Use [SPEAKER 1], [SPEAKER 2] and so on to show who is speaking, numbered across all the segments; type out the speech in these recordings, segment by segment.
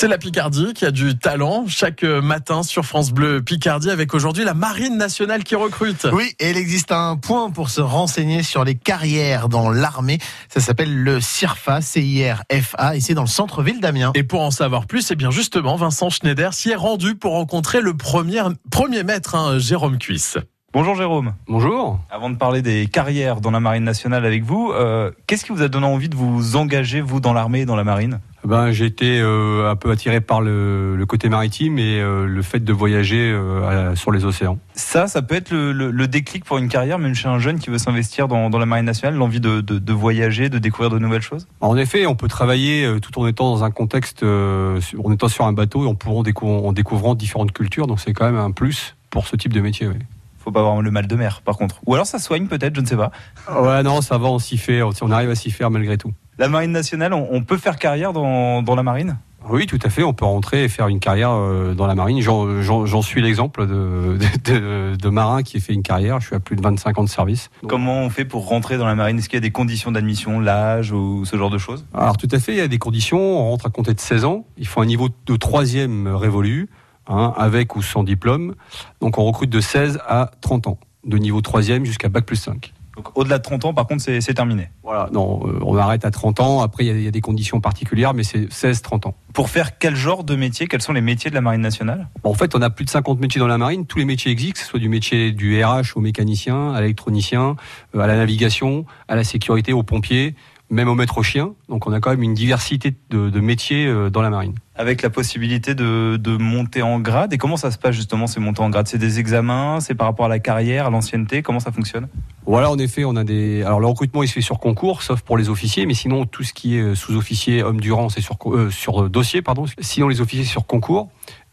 [SPEAKER 1] C'est la Picardie qui a du talent chaque matin sur France Bleu Picardie avec aujourd'hui la Marine nationale qui recrute.
[SPEAKER 2] Oui, et il existe un point pour se renseigner sur les carrières dans l'armée. Ça s'appelle le CIRFA, C-I-R-F-A, et c'est dans le centre-ville d'Amiens.
[SPEAKER 1] Et pour en savoir plus, c'est eh bien justement Vincent Schneider s'y est rendu pour rencontrer le premier, premier maître, hein, Jérôme Cuisse.
[SPEAKER 3] Bonjour Jérôme.
[SPEAKER 4] Bonjour.
[SPEAKER 3] Avant de parler des carrières dans la marine nationale avec vous, euh, qu'est-ce qui vous a donné envie de vous engager, vous, dans l'armée et dans la marine?
[SPEAKER 4] Ben, J'ai été euh, un peu attiré par le, côté maritime et euh, le fait de voyager sur les océans.
[SPEAKER 3] Ça, ça peut être le, déclic pour une carrière, même chez un jeune qui veut s'investir dans, la marine nationale, l'envie de, voyager, de découvrir de nouvelles choses?
[SPEAKER 4] En effet, on peut travailler tout en étant dans un contexte, en étant sur un bateau et en, en découvrant différentes cultures, donc c'est quand même un plus pour ce type de métier. Oui
[SPEAKER 3] faut pas avoir le mal de mer, par contre. Ou alors ça soigne peut-être, je ne sais pas.
[SPEAKER 4] Ouais, non, ça va, on s'y fait, on arrive à s'y faire malgré tout.
[SPEAKER 3] La marine nationale, on, peut faire carrière dans, la marine?
[SPEAKER 4] Oui, tout à fait. On peut rentrer et faire une carrière euh, dans la marine. J'en suis l'exemple de, de, marin qui a fait une carrière. Je suis à plus de 25 ans de service.
[SPEAKER 3] Comment on fait pour rentrer dans la marine? Est-ce qu'il y a des conditions d'admission, l'âge ou ce genre de choses?
[SPEAKER 4] Alors tout à fait, il y a des conditions. On rentre à compter de 16 ans. Il faut un niveau de troisième révolu. Hein, avec ou sans diplôme. Donc on recrute de 16 à 30 ans, de niveau 3e jusqu'à Bac plus 5.
[SPEAKER 3] Donc au-delà de 30 ans, par contre, c'est terminé.
[SPEAKER 4] Voilà, non, euh, on arrête à 30 ans. Après, il y, a des conditions particulières, mais c'est 16-30 ans.
[SPEAKER 3] Pour faire quel genre de métier? Quels sont les métiers de la marine nationale?
[SPEAKER 4] En fait, on a plus de 50 métiers dans la marine. Tous les métiers existent, que ce soit du métier du RH au mécanicien, à l'électronicien, euh, à la navigation, à la sécurité, aux pompiers, même au maître chien. Donc on a quand même une diversité de, métiers euh, dans la marine.
[SPEAKER 3] Avec la possibilité de, monter en grade. Et comment ça se passe justement ces montées en grade? C'est des examens C'est par rapport à la carrière, à l'ancienneté Comment ça fonctionne?
[SPEAKER 4] Voilà, en effet, on a des. Alors le recrutement il se fait sur concours, sauf pour les officiers, mais sinon tout ce qui est euh, sous-officier, homme durant, c'est sur, euh, sur dossier, pardon. Sinon les officiers sur concours.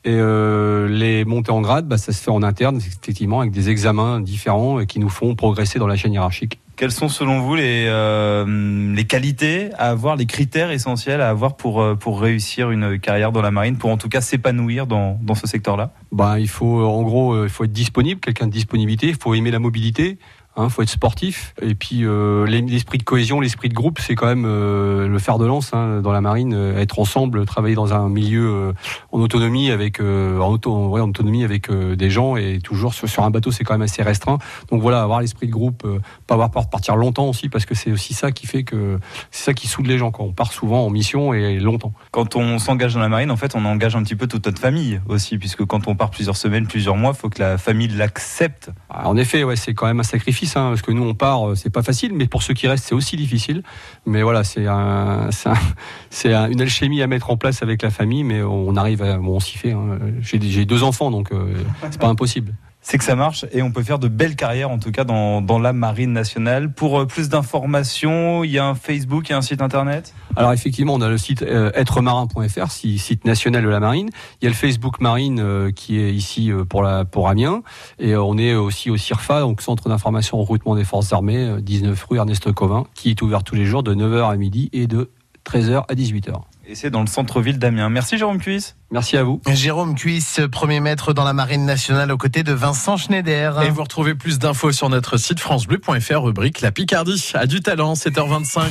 [SPEAKER 4] Et les montées en grade, bah, ça se fait en interne, effectivement, avec des examens différents qui nous font progresser dans la chaîne hiérarchique.
[SPEAKER 3] Quelles sont selon vous les, euh, les qualités à avoir, les critères essentiels à avoir pour, euh, pour réussir une carrière dans la marine, pour en tout cas s'épanouir dans, dans ce secteur-là?
[SPEAKER 4] Bah, Il faut en gros euh, il faut être disponible, quelqu'un de disponibilité, il faut aimer la mobilité, il hein, faut être sportif. Et puis euh, l'esprit de cohésion, l'esprit de groupe, c'est quand même euh, le fer de lance hein, dans la marine. Euh, être ensemble, travailler dans un milieu en autonomie avec en, auto, en autonomie avec des gens et toujours sur, un bateau, c'est quand même assez restreint. Donc voilà, avoir l'esprit de groupe, pas avoir peur de partir longtemps aussi, parce que c'est aussi ça qui fait que c'est ça qui soude les gens. Quand on part souvent en mission et longtemps.
[SPEAKER 3] Quand on s'engage dans la marine, en fait, on engage un petit peu toute notre famille aussi, puisque quand on part plusieurs semaines, plusieurs mois, il faut que la famille l'accepte.
[SPEAKER 4] Ah, en effet, ouais, c'est quand même un sacrifice Hein, parce que nous on part, euh, c'est pas facile, mais pour ceux qui restent, c'est aussi difficile. Mais voilà, c'est un, une alchimie à mettre en place avec la famille, mais on arrive, à, bon, on s'y fait. Hein. J'ai deux enfants, donc euh, c'est pas impossible
[SPEAKER 3] c'est que ça marche et on peut faire de belles carrières en tout cas dans, la marine nationale. Pour euh, plus d'informations, il y a un Facebook, il y a un site internet?
[SPEAKER 4] Alors effectivement, on a le site euh, êtremarin.fr, site national de la marine. Il y a le Facebook Marine euh, qui est ici pour Amiens et on est aussi au CIRFA, donc Centre d'information recrutement des forces armées, 19 rue Ernest Covin, qui est ouvert tous les jours de 9h à midi et de 13h à 18h.
[SPEAKER 3] Et c'est dans le centre-ville d'Amiens. Merci Jérôme Cuisse.
[SPEAKER 4] Merci à vous.
[SPEAKER 2] Jérôme Cuisse, premier maître dans la Marine nationale aux côtés de Vincent Schneider.
[SPEAKER 1] Et vous retrouvez plus d'infos sur notre site francebleu.fr, rubrique La Picardie. A du talent, 7h25.